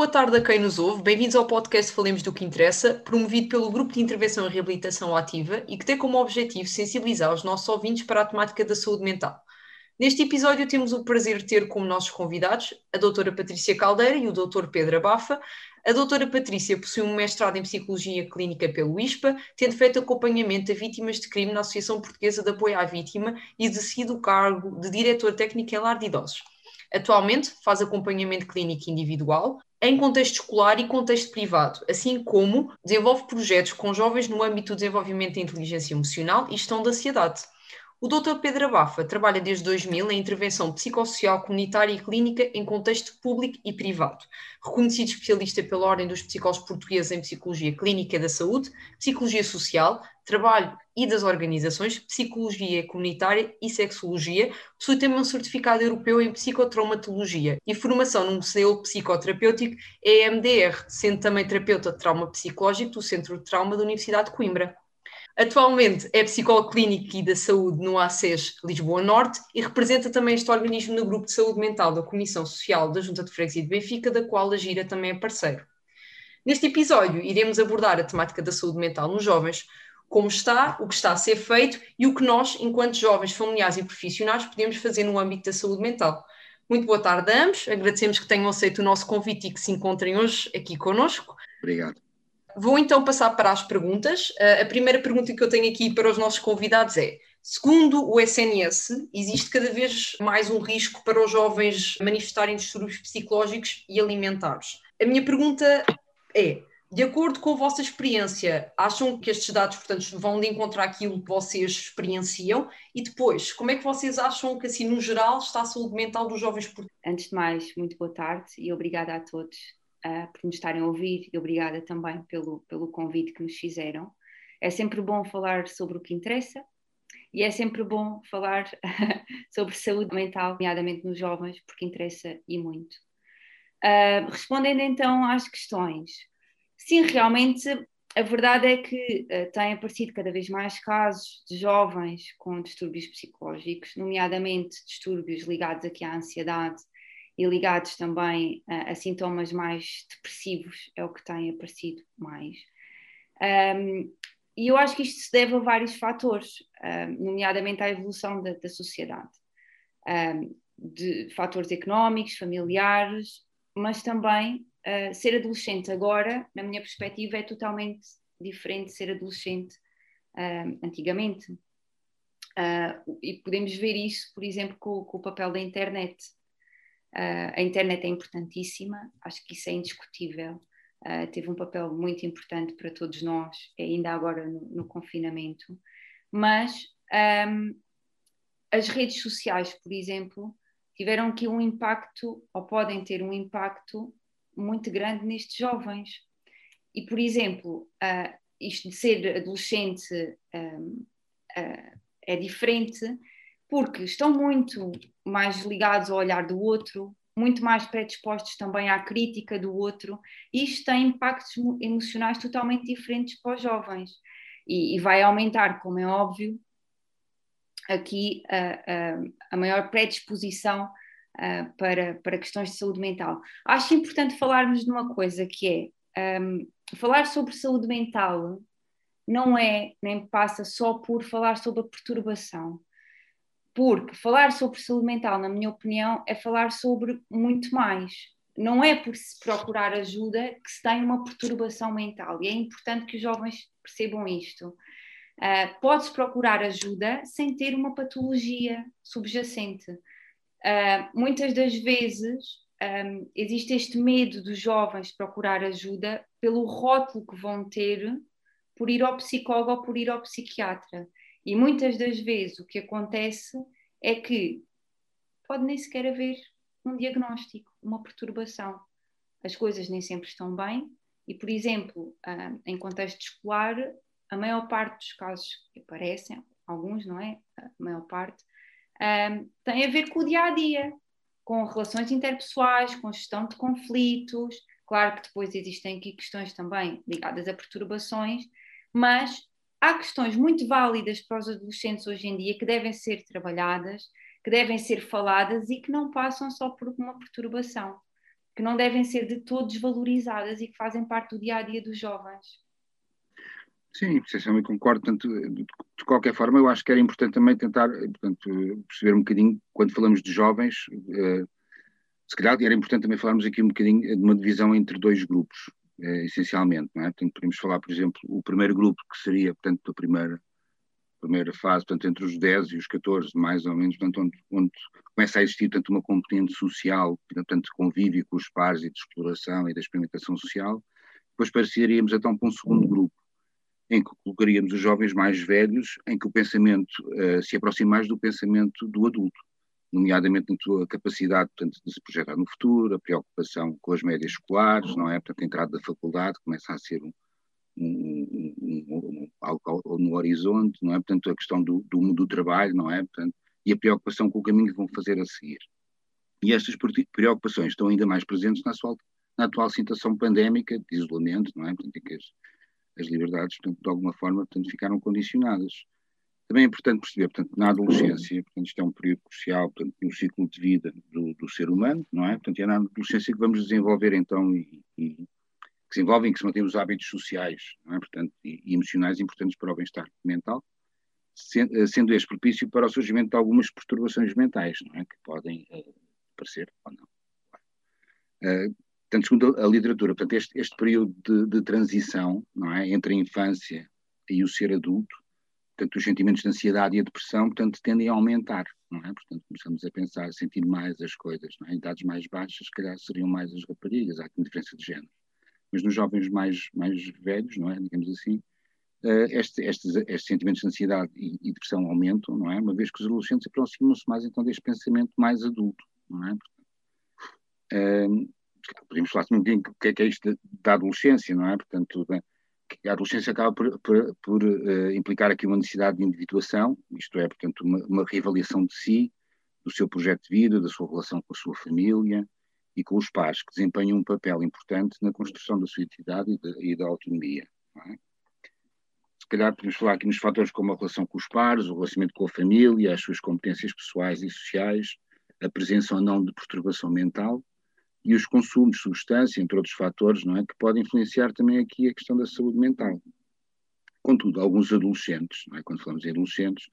Boa tarde a quem nos ouve. Bem-vindos ao podcast Falemos do que Interessa, promovido pelo Grupo de Intervenção e Reabilitação Ativa e que tem como objetivo sensibilizar os nossos ouvintes para a temática da saúde mental. Neste episódio temos o prazer de ter como nossos convidados a doutora Patrícia Caldeira e o doutor Pedro Abafa. A doutora Patrícia possui um mestrado em Psicologia Clínica pelo ISPA, tendo feito acompanhamento a vítimas de crime na Associação Portuguesa de Apoio à Vítima e exercido o cargo de Diretor Técnico em Lar de Idosos. Atualmente faz acompanhamento clínico individual, em contexto escolar e contexto privado, assim como desenvolve projetos com jovens no âmbito do desenvolvimento da inteligência emocional e gestão da ansiedade. O Dr. Pedro Abafa trabalha desde 2000 em intervenção psicossocial comunitária e clínica em contexto público e privado. Reconhecido especialista pela Ordem dos Psicólogos Portugueses em Psicologia Clínica da Saúde, Psicologia Social, Trabalho e das Organizações, Psicologia Comunitária e Sexologia, possui também um certificado europeu em Psicotraumatologia e formação num modelo psicoterapêutico EMDR, sendo também terapeuta de trauma psicológico do Centro de Trauma da Universidade de Coimbra. Atualmente é psicólogo clínico e da saúde no ACES Lisboa Norte e representa também este organismo no grupo de saúde mental da Comissão Social da Junta de Freguesia de Benfica, da qual a Gira também é parceiro. Neste episódio, iremos abordar a temática da saúde mental nos jovens, como está, o que está a ser feito e o que nós, enquanto jovens, familiares e profissionais, podemos fazer no âmbito da saúde mental. Muito boa tarde a ambos, agradecemos que tenham aceito o nosso convite e que se encontrem hoje aqui conosco. Obrigado. Vou então passar para as perguntas. Uh, a primeira pergunta que eu tenho aqui para os nossos convidados é: segundo o SNS, existe cada vez mais um risco para os jovens manifestarem distúrbios psicológicos e alimentares. A minha pergunta é: de acordo com a vossa experiência, acham que estes dados, portanto, vão de encontrar aquilo que vocês experienciam? E depois, como é que vocês acham que, assim, no geral, está a saúde mental dos jovens portugueses? Antes de mais, muito boa tarde e obrigada a todos uh, por nos estarem a ouvir e obrigada também pelo, pelo convite que nos fizeram. É sempre bom falar sobre o que interessa e é sempre bom falar sobre saúde mental, nomeadamente nos jovens, porque interessa e muito. Uh, respondendo então às questões, sim, realmente a verdade é que uh, têm aparecido cada vez mais casos de jovens com distúrbios psicológicos, nomeadamente distúrbios ligados aqui à ansiedade e ligados também a, a sintomas mais depressivos, é o que tem aparecido mais. Um, e eu acho que isto se deve a vários fatores, um, nomeadamente à evolução da, da sociedade, um, de fatores económicos, familiares, mas também uh, ser adolescente agora, na minha perspectiva, é totalmente diferente de ser adolescente antigamente. Uh, e podemos ver isso, por exemplo, com, com o papel da internet. Uh, a internet é importantíssima, acho que isso é indiscutível. Uh, teve um papel muito importante para todos nós, ainda agora no, no confinamento. Mas um, as redes sociais, por exemplo, tiveram aqui um impacto, ou podem ter um impacto muito grande nestes jovens. E, por exemplo, uh, isto de ser adolescente um, é diferente porque estão muito mais ligados ao olhar do outro, muito mais predispostos também à crítica do outro, e isto tem impactos emocionais totalmente diferentes para os jovens. E, e vai aumentar, como é óbvio, aqui a, a, a maior predisposição para, para questões de saúde mental. Acho importante falarmos de uma coisa que é um, falar sobre saúde mental não é nem passa só por falar sobre a perturbação porque falar sobre saúde mental, na minha opinião, é falar sobre muito mais. Não é por se procurar ajuda que se tem uma perturbação mental. E é importante que os jovens percebam isto. Uh, Pode-se procurar ajuda sem ter uma patologia subjacente. Uh, muitas das vezes um, existe este medo dos jovens procurar ajuda pelo rótulo que vão ter por ir ao psicólogo ou por ir ao psiquiatra. E muitas das vezes o que acontece é que pode nem sequer haver um diagnóstico, uma perturbação. As coisas nem sempre estão bem e, por exemplo, ah, em contexto escolar, a maior parte dos casos que aparecem, alguns, não é? A maior parte, ah, tem a ver com o dia a dia, com relações interpessoais, com gestão de conflitos. Claro que depois existem aqui questões também ligadas a perturbações, mas há questões muito válidas para os adolescentes hoje em dia que devem ser trabalhadas, que devem ser faladas e que não passam só por uma perturbação. Que não devem ser de todo desvalorizadas e que fazem parte do dia a dia dos jovens. Sim, essencialmente concordo. De qualquer forma, eu acho que era importante também tentar portanto, perceber um bocadinho, quando falamos de jovens, uh, se calhar era importante também falarmos aqui um bocadinho de uma divisão entre dois grupos, uh, essencialmente. Não é? Portanto, podemos falar, por exemplo, o primeiro grupo, que seria, portanto, a primeira, primeira fase, portanto, entre os 10 e os 14, mais ou menos, portanto, onde, onde começa a existir, portanto, uma componente social, portanto, de convívio com os pares e de exploração e da experimentação social. Depois passaríamos então para um segundo grupo, em que colocaríamos os jovens mais velhos, em que o pensamento uh, se aproxima mais do pensamento do adulto, nomeadamente na sua capacidade portanto, de se projetar no futuro, a preocupação com as médias escolares, não é? Portanto, a entrada da faculdade começa a ser um, um, um, algo no horizonte, não é? Portanto, a questão do, do, do trabalho, não é? Portanto, e a preocupação com o caminho que vão fazer a seguir. E estas preocupações estão ainda mais presentes na atual, na atual situação pandémica de isolamento, não é? Portanto, que as, as liberdades, portanto, de alguma forma, portanto, ficaram condicionadas. Também é importante perceber, portanto, na adolescência, portanto, isto é um período crucial, portanto, no ciclo de vida do, do ser humano, não é? Portanto, é na adolescência que vamos desenvolver, então, e, e que se envolvem, que se mantêm os hábitos sociais, não é? Portanto, e, e emocionais importantes para o bem-estar mental, eh, sendo este propício para o surgimento de algumas perturbações mentais, não é? Que podem uh, aparecer ou não. Uh, Portanto, segundo a literatura, portanto, este, este período de, de, transição não é, entre a infância e o ser adulto, portanto, os sentimentos de ansiedade e a depressão, portanto, tendem a aumentar, não é? Portanto, começamos a pensar, a sentir mais as coisas, não é? Em idades mais baixas, se calhar seriam mais as raparigas, há aqui uma diferença de género. Mas nos jovens mais, mais velhos, não é? Digamos assim, uh, este, estes, sentimentos de ansiedade e, e, depressão aumentam, não é? Uma vez que os adolescentes aproximam-se mais, então, deste pensamento mais adulto, não é? Portanto, uh, podemos falar também um o que é, que é isto da adolescência, não é? Portanto, a adolescência acaba por, por, por uh, implicar aqui uma necessidade de individuação, isto é, portanto, uma, uma reavaliação de si, do seu projeto de vida, da sua relação com a sua família e com os pais, que desempenham um papel importante na construção da sua identidade e, e da autonomia. É? Se calhar podemos falar aqui nos fatores como a relação com os pares, o relacionamento com a família, as suas competências pessoais e sociais, a presença ou não de perturbação mental, e os consumos de substância, entre outros fatores, não é, que podem influenciar também aqui a questão da saúde mental. Contudo, alguns adolescentes, é, quando falamos em adolescentes,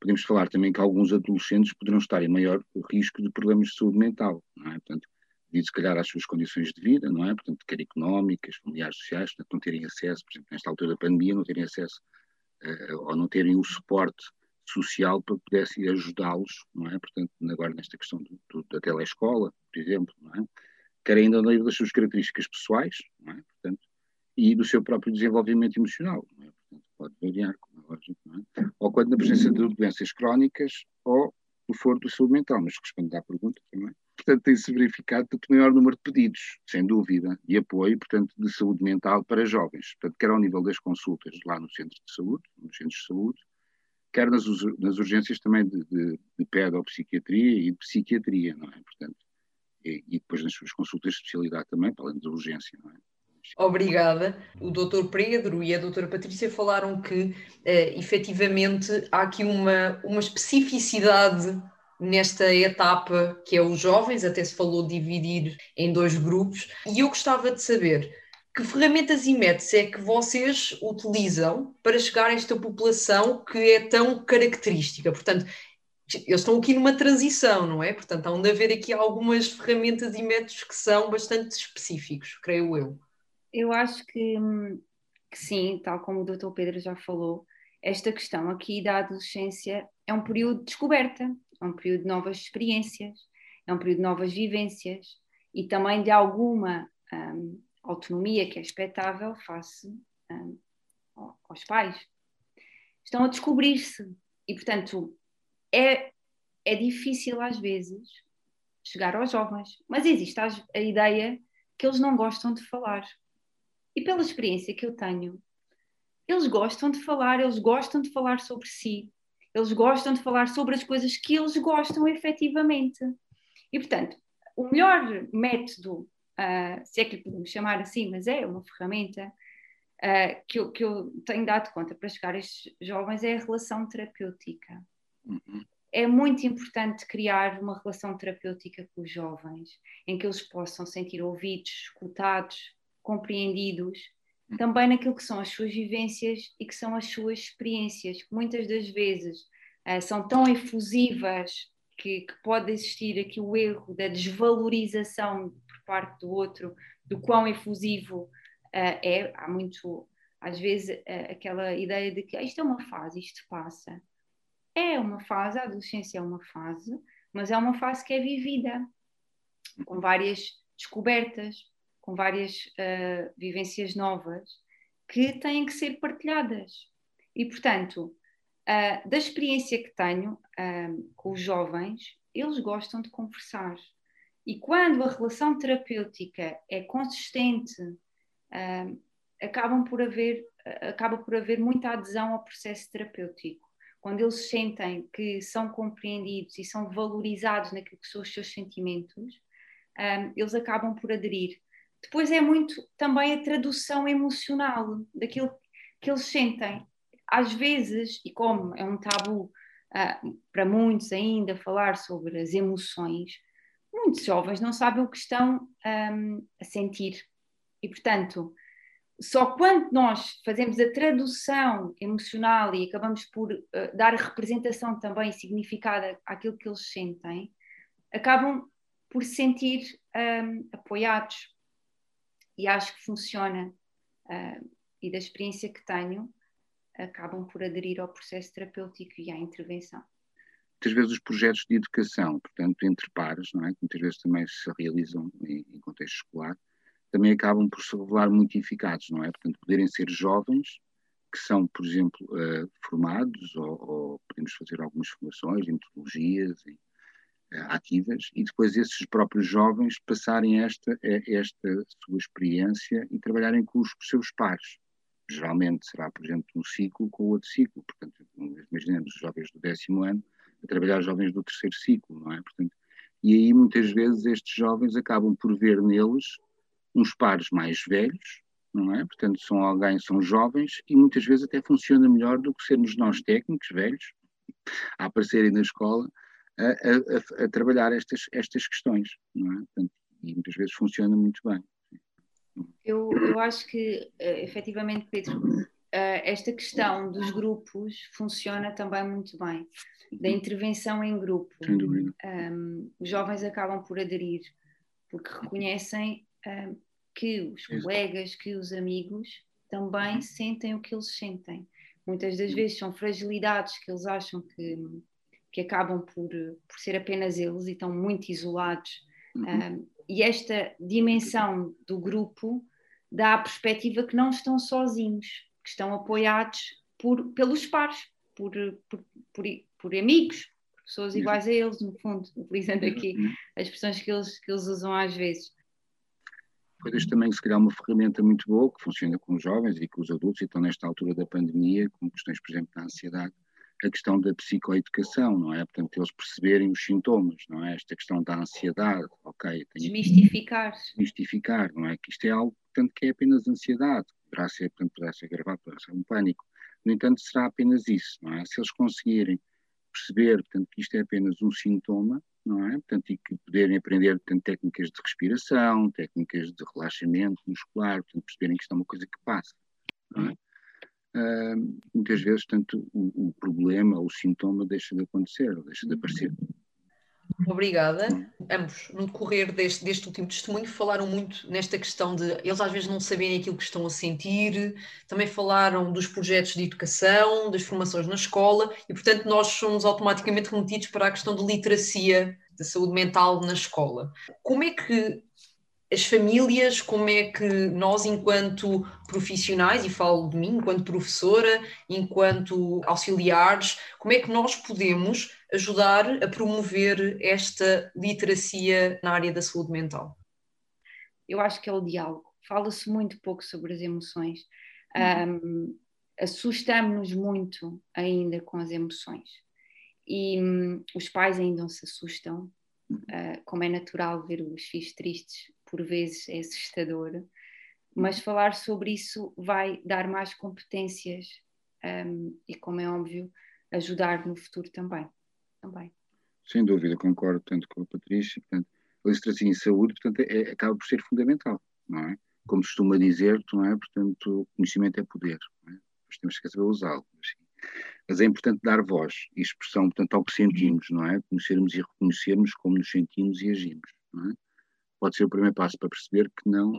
podemos falar também que alguns adolescentes poderão estar em maior risco de problemas de saúde mental, não é? Portanto, devido se calhar às suas condições de vida, não é? Portanto, quer económicas, familiares, sociais, portanto, não terem acesso, por exemplo, nesta altura da pandemia, não terem acesso uh, ou não terem o suporte social para pudesse ajudá-los, não é? Portanto, agora nesta questão do, do, da telescola, por exemplo, não é? quer ainda no nível das suas características pessoais, é? Portanto, e do seu próprio desenvolvimento emocional. É? Portanto, pode variar, como é lógico, é? ou quando na presença de doenças crónicas ou do foro da saúde mental, mas responde à pergunta também. Portanto, tem-se verificado tanto maior número de pedidos, sem dúvida, e apoio, portanto, de saúde mental para jovens, portanto, quer ao nível das consultas lá no centro de saúde, nos centros de saúde, quer nas, nas urgências também de, de, de pedopsiquiatria e de psiquiatria, não é? Portanto, e, e depois nas suas consultas de especialidade também, para além da urgência, não é? Obrigada. O Dr. Pedro e a Dra. Patrícia falaram que, eh, efetivamente, há aqui uma, uma especificidade nesta etapa que é os jovens, até se falou dividir em dois grupos, e eu gostava de saber que ferramentas e métodos é que vocês utilizam para chegar a esta população que é tão característica? Portanto, eles estão aqui numa transição, não é? Portanto, há de haver aqui algumas ferramentas e métodos que são bastante específicos, creio eu. Eu acho que, que sim, tal como o Dr. Pedro já falou, esta questão aqui da adolescência é um período de descoberta, é um período de novas experiências, é um período de novas vivências e também de alguma um, autonomia que é expectável face um, aos pais. Estão a descobrir-se e, portanto, é, é difícil às vezes chegar aos jovens, mas existe a, a ideia que eles não gostam de falar. E pela experiência que eu tenho, eles gostam de falar, eles gostam de falar sobre si, eles gostam de falar sobre as coisas que eles gostam efetivamente. E, portanto, o melhor método, uh, se é que lhe podemos chamar assim, mas é uma ferramenta uh, que, eu, que eu tenho dado conta para chegar a estes jovens, é a relação terapêutica. Uhum. é muito importante criar uma relação terapêutica com os jovens, em que eles possam sentir ouvidos, escutados, compreendidos, também naquilo que são as suas vivências e que são as suas experiências, que muitas das vezes uh, são tão efusivas que, que, pode existir aqui o erro da desvalorização por parte do outro, do quão efusivo uh, é. Há muito, às vezes, uh, aquela ideia de que ah, isto é uma fase, isto passa. É uma fase, a adolescência é uma fase, mas é uma fase que é vivida, com várias descobertas, com várias uh, vivências novas, que têm que ser partilhadas. E, portanto, uh, da experiência que tenho uh, com os jovens, eles gostam de conversar. E quando a relação terapêutica é consistente, acabam por haver, acaba por haver muita adesão ao processo terapêutico quando eles sentem que são compreendidos e são valorizados naquilo que são os seus sentimentos, um, eles acabam por aderir. Depois é muito também a tradução emocional daquilo que eles sentem. Às vezes, e como é um tabu uh, para muitos ainda falar sobre as emoções, muitos jovens não sabem o que estão um, a sentir. E, portanto, só quando nós fazemos a tradução emocional e acabamos por uh, dar representação também significada àquilo que eles sentem, acabam por se sentir um, apoiados. E acho que funciona. Uh, e da experiência que tenho, acabam por aderir ao processo terapêutico e à intervenção. Muitas vezes os projetos de educação, portanto, entre pares, não é? que muitas vezes também se realizam em, em contexto escolar, também acabam por se revelar muito eficazes, não é? Portanto, poderem ser jovens que são, por exemplo, uh, formados ou, ou, podemos fazer algumas formações em metodologias e, uh, ativas e depois esses próprios jovens passarem esta, esta sua experiência e trabalharem com os, com os seus pares. Geralmente será, por exemplo, um ciclo com outro ciclo. Portanto, imaginemos os jovens do décimo ano a trabalhar os jovens do terceiro ciclo, não é? Portanto, e aí muitas vezes estes jovens acabam por ver neles uns pares mais velhos, não é? Portanto, são alguém, são jovens e muitas vezes até funciona melhor do que sermos nós técnicos velhos a aparecerem na escola a, a, a, trabalhar estas, estas questões, não é? Portanto, e muitas vezes funciona muito bem. Eu, eu acho que, uh, efetivamente, Pedro, uh, esta questão dos grupos funciona também muito bem, da intervenção em grupo. Sem dúvida. Um, os jovens acabam por aderir, porque reconhecem que os colegas, que os amigos também uhum. sentem o que eles sentem. Muitas das uhum. vezes são fragilidades que eles acham que, que acabam por, por ser apenas eles e estão muito isolados. Uhum. Um, e esta dimensão do grupo dá a perspectiva que não estão sozinhos, que estão apoiados por, pelos pares, por, por, por, por amigos, pessoas iguais a eles, no fundo, utilizando aqui as expressões que eles, que eles usam às vezes. Depois também, se calhar, uma ferramenta muito boa que funciona com os jovens e com os adultos, e estão nesta altura da pandemia, com questões, por exemplo, da ansiedade, a questão da psicoeducação, não é? Portanto, eles perceberem os sintomas, não é? Esta questão da ansiedade, ok? Desmistificar. Desmistificar, não é? Que isto é algo, portanto, que é apenas ansiedade, poderá ser, portanto, poderá ser gravado, poderá ser um pânico. No entanto, será apenas isso, não é? Se eles conseguirem perceber, portanto, que isto é apenas um sintoma, não é? Portanto, e que poderem aprender portanto, técnicas de respiração, técnicas de relaxamento muscular, portanto, perceberem que isto é uma coisa que passa, é? Uh, muitas vezes, tanto o, o, problema, o sintoma deixa de acontecer, deixa de aparecer. Obrigada. Ambos, no decorrer deste, deste último testemunho, falaram muito nesta questão de eles às vezes não saberem aquilo que estão a sentir, também falaram dos projetos de educação, das formações na escola, e portanto nós somos automaticamente remetidos para a questão de literacia, de saúde mental na escola. Como é que as famílias, como é que nós, enquanto profissionais, e falo de mim, enquanto professora, enquanto auxiliares, como é que nós podemos ajudar a promover esta literacia na área da saúde mental? Eu acho que é o diálogo. Fala-se muito pouco sobre as emoções. Uhum. Um, Assustamos-nos muito ainda com as emoções. E um, os pais ainda se assustam, uh, como é natural ver os filhos tristes, por vezes é assustador, mas falar sobre isso vai dar mais competências um, e, como é óbvio, ajudar no futuro também. também. Sem dúvida, concordo tanto com a Patrícia. Portanto, a literacia em saúde portanto, é, acaba por ser fundamental, não é? Como costuma dizer, não é? Portanto, conhecimento é poder, não é? Nós temos que saber usá-lo. Mas é importante dar voz e expressão, portanto, ao que sentimos, não é? Conhecermos e reconhecermos como nos sentimos e agimos, não é? Pode ser o primeiro passo para perceber que não,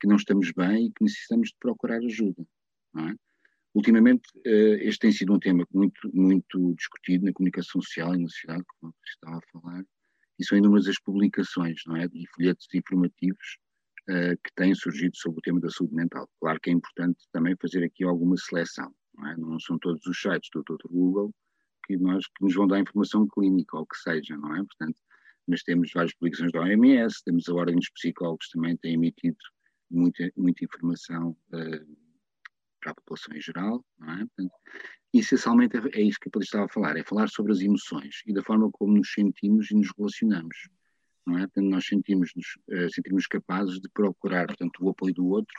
que não estamos bem e que necessitamos de procurar ajuda, é? Ultimamente, eh, este tem sido um tema muito, muito discutido na comunicação social e na sociedade, como eu estava a falar, e são inúmeras as publicações não é, e folhetos informativos uh, que têm surgido sobre o tema da saúde mental. Claro que é importante também fazer aqui alguma seleção, não, é? não são todos os sites do Dr. Google que, nós, que nos vão dar informação clínica ou que seja, não é? Portanto, mas temos várias publicações da OMS, temos a Ordem dos Psicólogos também tem emitido muita, muita informação uh, para a população em geral, não é? Portanto, essencialmente é, é isso que eu estava a falar, é falar sobre as emoções e da forma como nos sentimos e nos relacionamos, não é? Portanto, nós sentimos-nos uh, sentimos capazes de procurar, portanto, o apoio do outro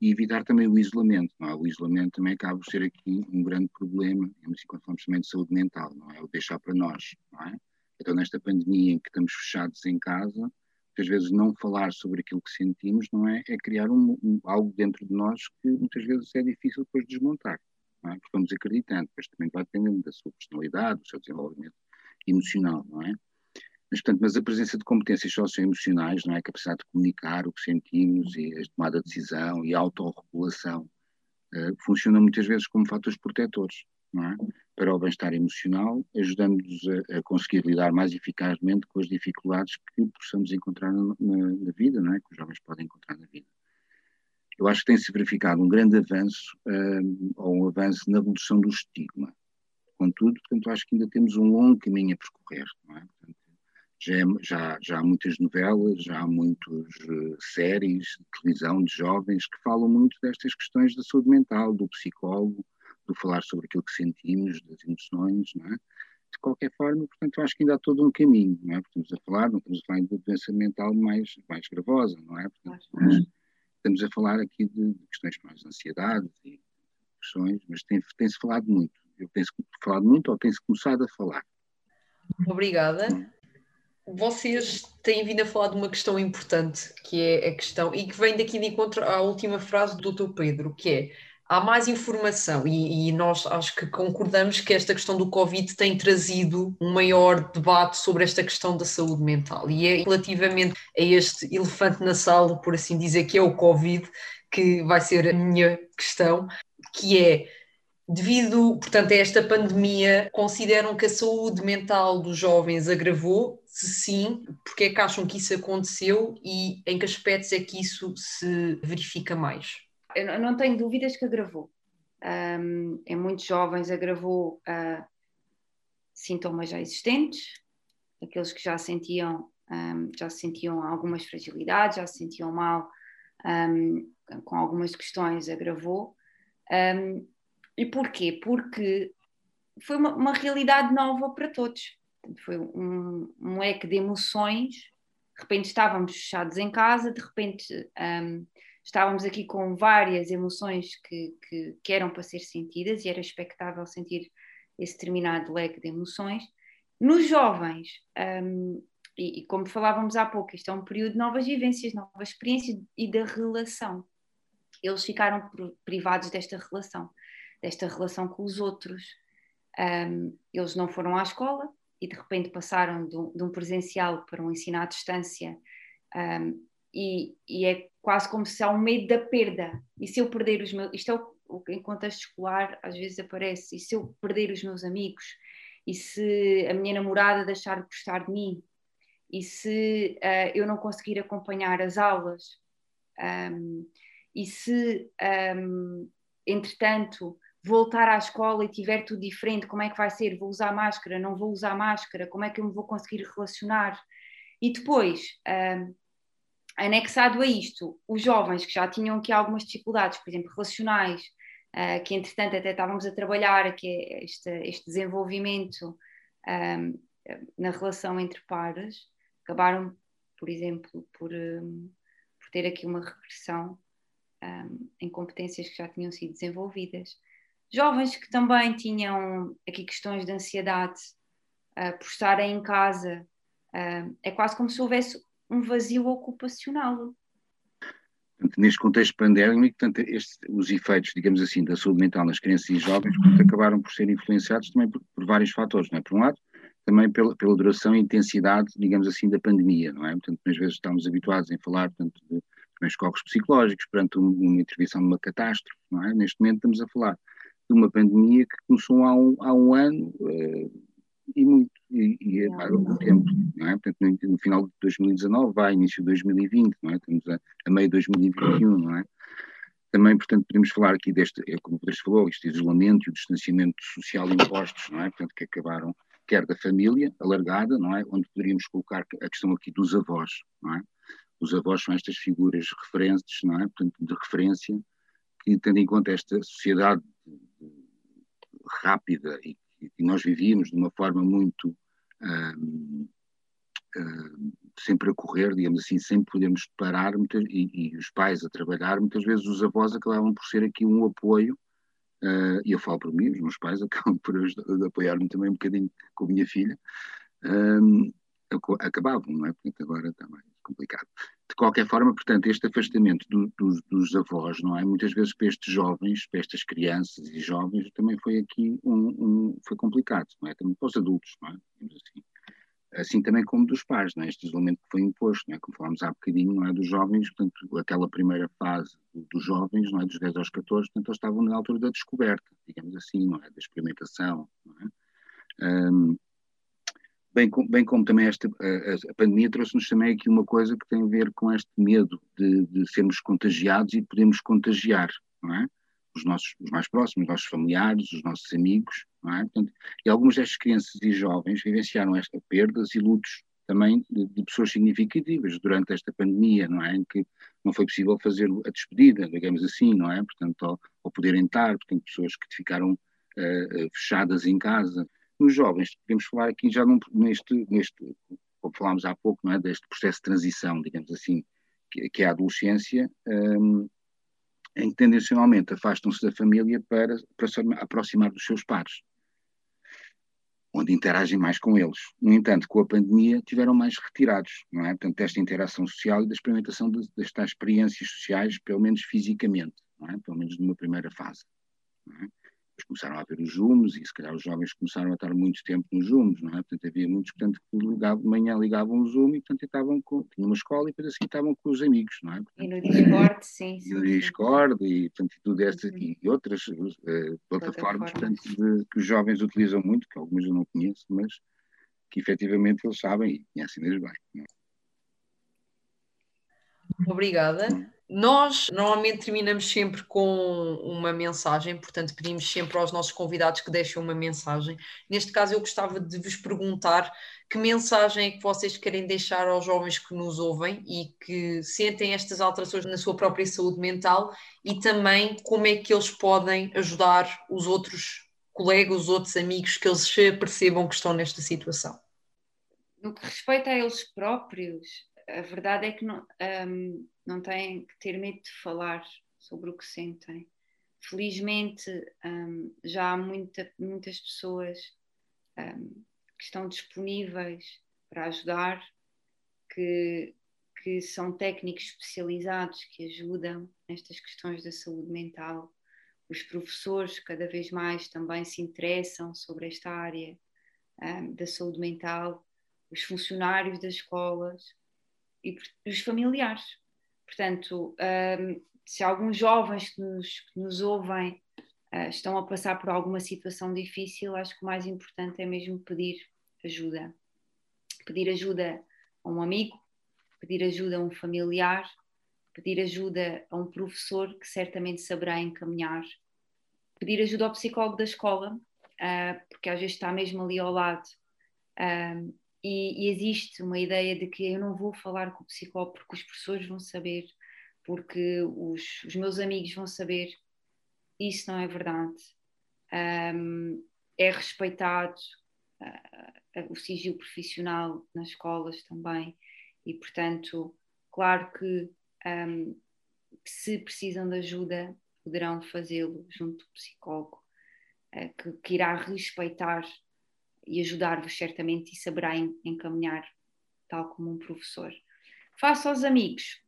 e evitar também o isolamento, não é? O isolamento também acaba por ser aqui um grande problema, quando falamos também de saúde mental, não é? O deixar para nós, não é? Então, nesta pandemia em que estamos fechados em casa, muitas vezes não falar sobre aquilo que sentimos, não é? É criar um, um, algo dentro de nós que muitas vezes é difícil depois desmontar, não é? Porque vamos acreditando, depois também vai dependendo da sua personalidade, do seu desenvolvimento emocional, não é? Mas, portanto, mas a presença de competências socioemocionais, não é? A capacidade de comunicar o que sentimos e a tomada de decisão e a autorregulação uh, funciona muitas vezes como fatores protetores, é? para o bem-estar emocional, ajudando-nos a, a, conseguir lidar mais eficazmente com as dificuldades que possamos encontrar na, na, na, vida, é? que os jovens podem encontrar na vida. Eu acho que tem-se verificado um grande avanço, um, ou um avanço na evolução do estigma. Contudo, portanto, acho que ainda temos um longo caminho a percorrer. É? Portanto, já, é, já, já, há muitas novelas, já há muitas uh, séries de televisão de jovens que falam muito destas questões da saúde mental, do psicólogo, do falar sobre aquilo que sentimos, das emoções, não é? De qualquer forma, portanto, eu acho que ainda há todo um caminho, não é? Porque estamos a falar, não estamos a falar de doença mental mais, mais gravosa, não é? Portanto, estamos a falar aqui de, questões mais de ansiedade e questões, mas tem-se tem falado muito. Eu penso que falado muito ou tem-se começado a falar. Obrigada. Vocês têm vindo a falar de uma questão importante, que é a questão, e que vem daqui de encontro à última frase do Dr. Pedro, que é há mais informação e, e, nós acho que concordamos que esta questão do Covid tem trazido um maior debate sobre esta questão da saúde mental e é relativamente a este elefante na sala, por assim dizer, que é o Covid, que vai ser a minha questão, que é devido, portanto, a esta pandemia, consideram que a saúde mental dos jovens agravou? Se sim, porque é que acham que isso aconteceu e em que aspectos é que isso se verifica mais? Eu não tenho dúvidas que agravou. Um, em muitos jovens agravou uh, sintomas já existentes, aqueles que já sentiam, um, já sentiam algumas fragilidades, já se sentiam mal um, com algumas questões, agravou. e porquê? Porque foi uma, uma, realidade nova para todos. Foi um, um leque de emoções. De repente estávamos fechados em casa, de repente estávamos aqui com várias emoções que, que, que, eram para ser sentidas e era expectável sentir esse determinado leque de emoções. Nos jovens, um, e, e, como falávamos há pouco, isto é um período de novas vivências, novas experiências e da relação. Eles ficaram privados desta relação, desta relação com os outros. Um, eles não foram à escola e de repente passaram de um, de um presencial para um ensino à distância. Um, e, e, é quase como se há um medo da perda. E se eu perder os meus. Isto é o, o em contexto escolar às vezes aparece. E se eu perder os meus amigos? E se a minha namorada deixar de gostar de mim? E se uh, eu não conseguir acompanhar as aulas? Um, e se, um, entretanto, voltar à escola e tiver tudo diferente, como é que vai ser? Vou usar máscara? Não vou usar máscara? Como é que eu me vou conseguir relacionar? E depois, um, anexado a isto, os jovens que já tinham aqui algumas dificuldades, por exemplo, relacionais, uh, que entretanto até estávamos a trabalhar, que é este, este desenvolvimento um, na relação entre pares, acabaram, por exemplo, por, um, por ter aqui uma regressão um, em competências que já tinham sido desenvolvidas. Jovens que também tinham aqui questões de ansiedade, uh, por estarem em casa. Uh, é quase como se houvesse um vazio ocupacional. neste contexto pandémico, portanto, este, os efeitos, digamos assim, da saúde mental nas crianças e jovens portanto, acabaram por ser influenciados também por, por vários fatores. Não é? Por um lado, também pela, pela, duração e intensidade, digamos assim, da pandemia, não é? Portanto, às vezes estamos habituados a falar, portanto, de escocos psicológicos perante uma intervenção de uma catástrofe, não é? Neste momento estamos a falar de uma pandemia que começou há um, há um ano uh, e muito, e, e há algum tempo, não é? Portanto, no, no, final de 2019 vai, início de 2020, não é? Estamos a, a meio de 2021, não é? Também, portanto, podemos falar aqui deste, é como o Pedro falou, este isolamento e o distanciamento social impostos, não é? Portanto, que acabaram, quer da família alargada, não é? Onde poderíamos colocar a questão aqui dos avós, não é? Os avós são estas figuras referentes, não é? Portanto, de referência, que tendo em conta esta sociedade rápida e que nós vivíamos de uma forma muito um, um, sempre a correr, digamos assim, sem podermos parar e, e, os pais a trabalhar, muitas vezes os avós acabavam por ser aqui um apoio, uh, e eu falo por mim, os meus pais acabam por apoiar-me também um bocadinho com a minha filha, um, acabavam, não é? Portanto, agora também complicado. De qualquer forma, portanto, este afastamento do, dos, dos, avós, não é? Muitas vezes para estes jovens, para estas crianças e jovens, também foi aqui um, um foi complicado, não é? Também para os adultos, não é? assim. Assim também como dos pais, não é? Este isolamento que foi imposto, não é? Como falámos há bocadinho, não é? Dos jovens, portanto, aquela primeira fase dos jovens, não é? Dos 10 aos 14, portanto, eles estavam na altura da descoberta, digamos assim, não é? Da experimentação, não é? Um, bem, bem como também esta, a, a pandemia trouxe-nos também aqui uma coisa que tem a ver com este medo de, de sermos contagiados e podemos contagiar, não é? Os nossos os mais próximos, os nossos familiares, os nossos amigos, não é? Portanto, e algumas destas crianças e jovens vivenciaram esta perdas e lutos também de, de, pessoas significativas durante esta pandemia, não é? Em que não foi possível fazer a despedida, digamos assim, não é? Portanto, ao, ao poderem estar, pessoas que ficaram uh, fechadas em casa, nos jovens, podemos falar aqui já num, neste, neste, como falámos há pouco, não é, deste processo de transição, digamos assim, que, que é a adolescência, um, em que tendencionalmente afastam-se da família para, para se aproximar dos seus pares, onde interagem mais com eles. No entanto, com a pandemia tiveram mais retirados, não é? Portanto, desta interação social e da experimentação de, destas experiências sociais, pelo menos fisicamente, não é? Pelo menos numa primeira fase. Não é? Depois começaram a haver os Zooms e se calhar os jovens começaram a estar muito tempo nos Zooms, não é? Portanto, havia muitos portanto, que ligavam, de manhã ligavam o Zoom e portanto estavam com, tinham uma escola e depois assim estavam com os amigos, não é? Portanto, e no Discord, sim. E no Discord e, portanto, tudo estas uhum. e outras uh, plataformas portanto, de, que os jovens utilizam muito, que algumas eu não conheço, mas que efetivamente eles sabem e conhecem-nas bem. É? Obrigada. Nós normalmente terminamos sempre com uma mensagem, portanto, pedimos sempre aos nossos convidados que deixem uma mensagem. Neste caso, eu gostava de vos perguntar que mensagem é que vocês querem deixar aos jovens que nos ouvem e que sentem estas alterações na sua própria saúde mental e também como é que eles podem ajudar os outros colegas, os outros amigos que eles percebam que estão nesta situação. No que respeita a eles próprios, a verdade é que não, um, não têm que ter medo de falar sobre o que sentem. Felizmente, um, já há muita, muitas pessoas um, que estão disponíveis para ajudar, que, que são técnicos especializados que ajudam nestas questões da saúde mental. Os professores cada vez mais também se interessam sobre esta área um, da saúde mental, os funcionários das escolas e os familiares. Portanto, um, se alguns jovens que nos, que nos ouvem uh, estão a passar por alguma situação difícil, acho que o mais importante é mesmo pedir ajuda. Pedir ajuda a um amigo, pedir ajuda a um familiar, pedir ajuda a um professor que certamente saberá encaminhar, pedir ajuda ao psicólogo da escola, uh, porque às vezes está mesmo ali ao lado. Um, e, e, existe uma ideia de que eu não vou falar com o psicólogo porque os professores vão saber, porque os, os meus amigos vão saber. Isso não é verdade. Um, é respeitado uh, o sigilo profissional nas escolas também, e portanto, claro que um, se precisam de ajuda, poderão fazê-lo junto do psicólogo, uh, que, que irá respeitar e ajudar-vos certamente e saberá encaminhar, tal como um professor. Faça aos amigos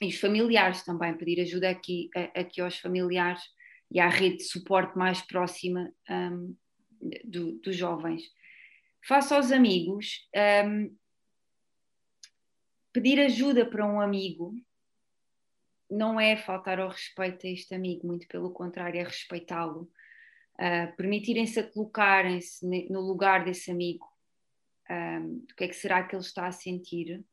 e os familiares também, pedir ajuda aqui, aqui aos familiares e à rede de suporte mais próxima um, do, dos jovens. Faça aos amigos, um, pedir ajuda para um amigo não é faltar ao respeito a este amigo, muito pelo contrário, é respeitá-lo. Uh, permitirem-se a colocarem-se no lugar desse amigo, um, que é que será que ele está a sentir,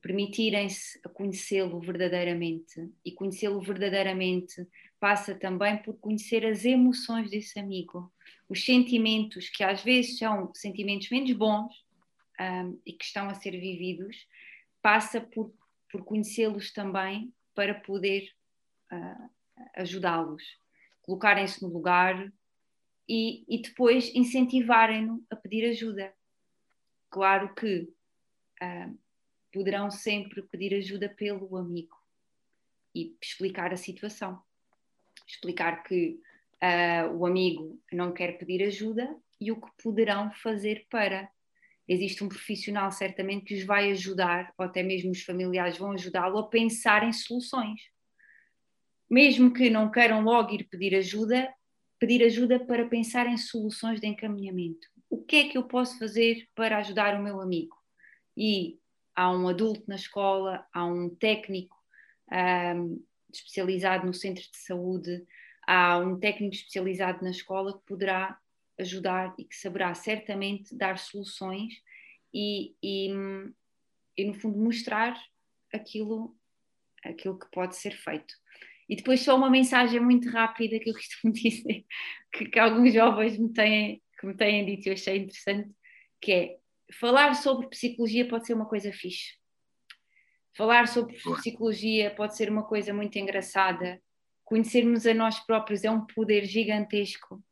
permitirem-se a conhecê-lo verdadeiramente, e conhecê-lo verdadeiramente passa também por conhecer as emoções desse amigo, os sentimentos que às vezes são sentimentos menos bons um, e que estão a ser vividos, passa por, por conhecê-los também para poder uh, ajudá-los, colocarem-se no lugar e, e depois incentivarem-no a pedir ajuda. Claro que uh, poderão sempre pedir ajuda pelo amigo e explicar a situação. Explicar que uh, o amigo não quer pedir ajuda e o que poderão fazer para existe um profissional certamente que os vai ajudar, ou até mesmo os familiares vão ajudá-lo a pensar em soluções. Mesmo que não queiram logo ir pedir ajuda, pedir ajuda para pensar em soluções de encaminhamento. O que é que eu posso fazer para ajudar o meu amigo? E há um adulto na escola, há um técnico um, especializado no centro de saúde, há um técnico especializado na escola que poderá ajudar e que saberá certamente dar soluções e, e, e, no fundo mostrar aquilo, aquilo que pode ser feito. E depois só uma mensagem muito rápida que eu costumo dizer, que, que alguns jovens me têm, que me têm dito e eu achei interessante, que é falar sobre psicologia pode ser uma coisa fixe. Falar sobre psicologia pode ser uma coisa muito engraçada. Conhecermos a nós próprios é um poder gigantesco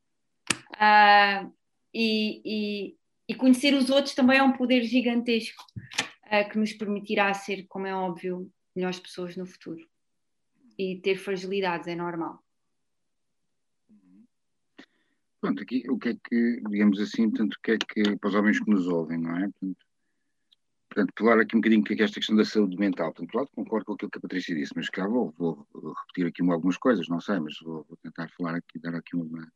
Uh, e, e, e, conhecer os outros também é um poder gigantesco uh, que nos permitirá ser, como é óbvio, melhores pessoas no futuro. E ter fragilidades é normal. Pronto, aqui o que é que, digamos assim, portanto, o que é que, para os homens que nos ouvem, não é? Portanto, portanto falar aqui um bocadinho que é esta questão da saúde mental. Portanto, lado, concordo com aquilo que a Patrícia disse, mas cá vou, vou, repetir aqui algumas coisas, não sei, mas vou, vou tentar falar aqui, dar aqui uma,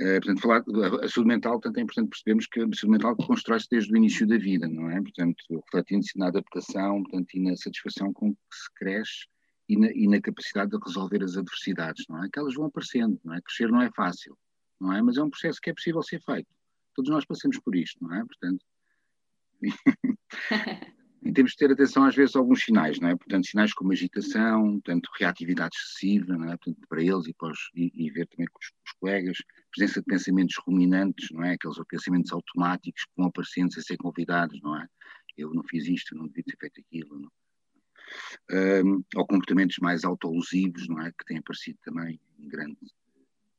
Uh, portanto, falar, a saúde mental, portanto, é importante percebermos que a saúde mental constrói-se desde o início da vida, não é? Portanto, refletindo-se na adaptação portanto, e na satisfação com que se cresce e na, e na, capacidade de resolver as adversidades, não é? Que elas vão aparecendo, não é? Crescer não é fácil, não é? Mas é um processo que é possível ser feito. Todos nós passamos por isto, não é? Portanto, e temos de ter atenção às vezes a alguns sinais, não é? Portanto, sinais como agitação, portanto, reatividade excessiva, não é? Portanto, para eles e, para os, e, e ver também com os, com os, colegas, presença de pensamentos ruminantes, não é? Aqueles pensamentos automáticos que vão aparecendo sem ser convidados, não é? Eu não fiz isto, não devia ter feito aquilo, não. Um, ou comportamentos mais autolusivos, não é? Que têm aparecido também grande,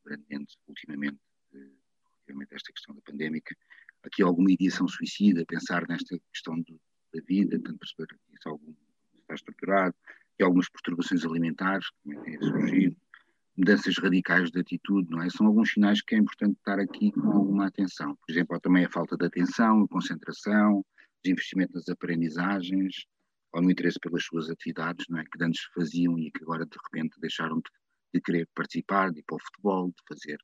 grandemente ultimamente, eh, relativamente esta questão da pandémica. Aqui alguma ideação suicida, pensar nesta questão do, da vida, tanto perceber que isso algum, está estruturado, e algumas perturbações alimentares que também têm surgido, mudanças radicais de atitude, não é? São alguns sinais que é importante estar aqui com alguma atenção. Por exemplo, também a falta de atenção, a concentração, desinvestimento nas aprendizagens, ou no interesse pelas suas atividades, não é? Que antes faziam e que agora de repente deixaram de, de querer participar, de ir para o futebol, de fazer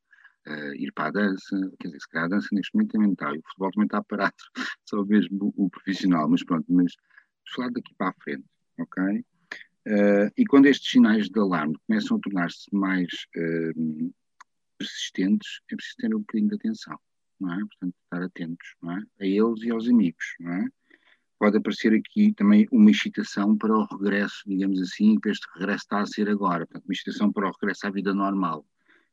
uh, ir para a dança, quer dizer, se calhar a dança neste momento também está, e o futebol também está parado, só mesmo o, o profissional, mas pronto, mas falar daqui para a frente, ok? Uh, e quando estes sinais de alarme começam a tornar-se mais uh, persistentes, é preciso ter um bocadinho de atenção, não é? Portanto, estar atentos, não é? A eles e aos amigos, não é? Pode aparecer aqui também uma excitação para o regresso, digamos assim, que este regresso está a ser agora, portanto, uma excitação para o regresso à vida normal,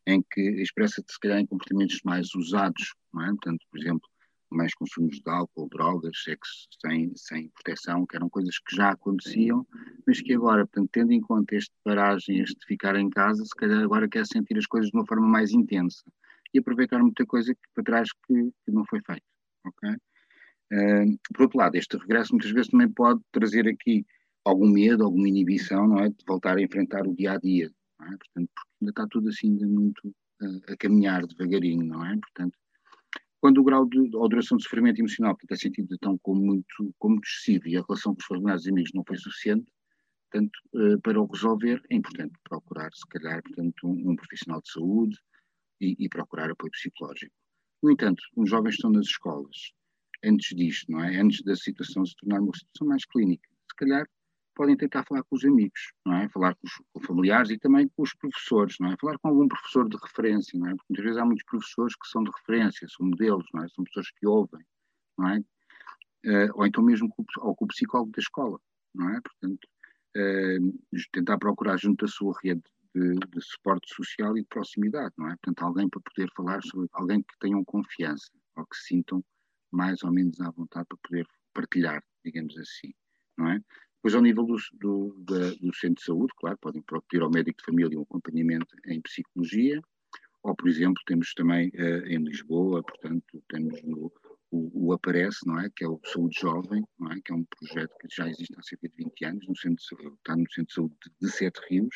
em que expressa-se se calhar em comportamentos mais usados, não é? Portanto, por exemplo, mais consumos de álcool, drogas, sexo sem, sem proteção, que eram coisas que já aconteciam, mas que agora, portanto, tendo em conta este paragem, este ficar em casa, se calhar agora quer sentir as coisas de uma forma mais intensa e aproveitar muita coisa que, para trás que, que não foi feita, ok? Por outro lado, este regresso muitas vezes também pode trazer aqui algum medo, alguma inibição, não é? De voltar a enfrentar o dia a dia, é? Portanto, porque ainda está tudo assim ainda muito uh, a caminhar devagarinho, não é? Portanto, quando o grau de, ou duração de sofrimento emocional portanto, é sentido então como muito, como excessivo e a relação com os familiares e amigos não foi suficiente, portanto, uh, para o resolver é importante procurar, se calhar, portanto, um, um profissional de saúde e, e, procurar apoio psicológico. No entanto, os jovens estão nas escolas, antes disto, não é? Antes da situação se tornar uma situação mais clínica. Se calhar podem tentar falar com os amigos, não é? Falar com os com familiares e também com os professores, não é? Falar com algum professor de referência, não é? Porque muitas vezes há muitos professores que são de referência, são modelos, não é? São pessoas que ouvem, não é? Uh, ou então mesmo com, ou com o psicólogo da escola, não é? Portanto, uh, tentar procurar junto à sua rede de, de, suporte social e de proximidade, não é? Portanto, alguém para poder falar sobre alguém que tenham confiança ou que se sintam mais ou menos à vontade para poder partilhar, digamos assim, não é? Depois, ao nível do, do, da, do centro de saúde, claro, podem pedir ao médico de família um acompanhamento em psicologia, ou, por exemplo, temos também uh, em Lisboa, portanto, temos no, o, o, Aparece, não é? Que é o Saúde Jovem, não é? Que é um projeto que já existe há cerca de 20 anos, no centro de, está no Centro de Saúde de, de Sete Rios,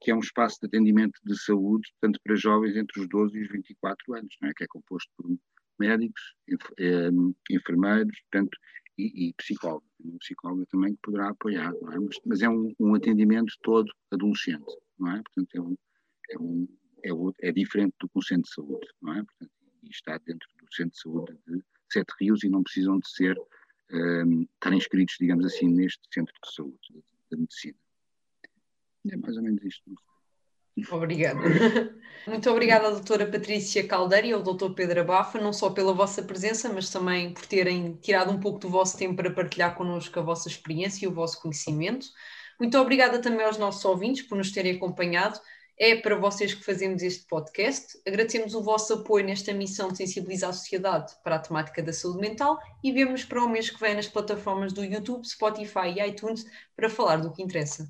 que é um espaço de atendimento de saúde, tanto para jovens entre os 12 e os 24 anos, não é? Que é composto por médicos, eh, enfermeiros, portanto, e, e psicólogo. Um psicólogo também que poderá apoiar, é? Mas, mas, é um, um, atendimento todo adolescente, não é? Portanto, é, um, é, um, é, é diferente do que um centro de saúde, não é? Portanto, e está dentro do centro de saúde de Sete Rios e não precisam de ser, um, estar inscritos, digamos assim, neste centro de saúde da medicina. É mais ou menos isto. Obrigada. Muito obrigada à doutora Patrícia Caldeira e ao doutor Pedro Abafa, não só pela vossa presença, mas também por terem tirado um pouco do vosso tempo para partilhar connosco a vossa experiência e o vosso conhecimento. Muito obrigada também aos nossos ouvintes por nos terem acompanhado. É para vocês que fazemos este podcast. Agradecemos o vosso apoio nesta missão de sensibilizar a sociedade para a temática da saúde mental e vemos para o mês que vem nas plataformas do YouTube, Spotify e iTunes para falar do que interessa.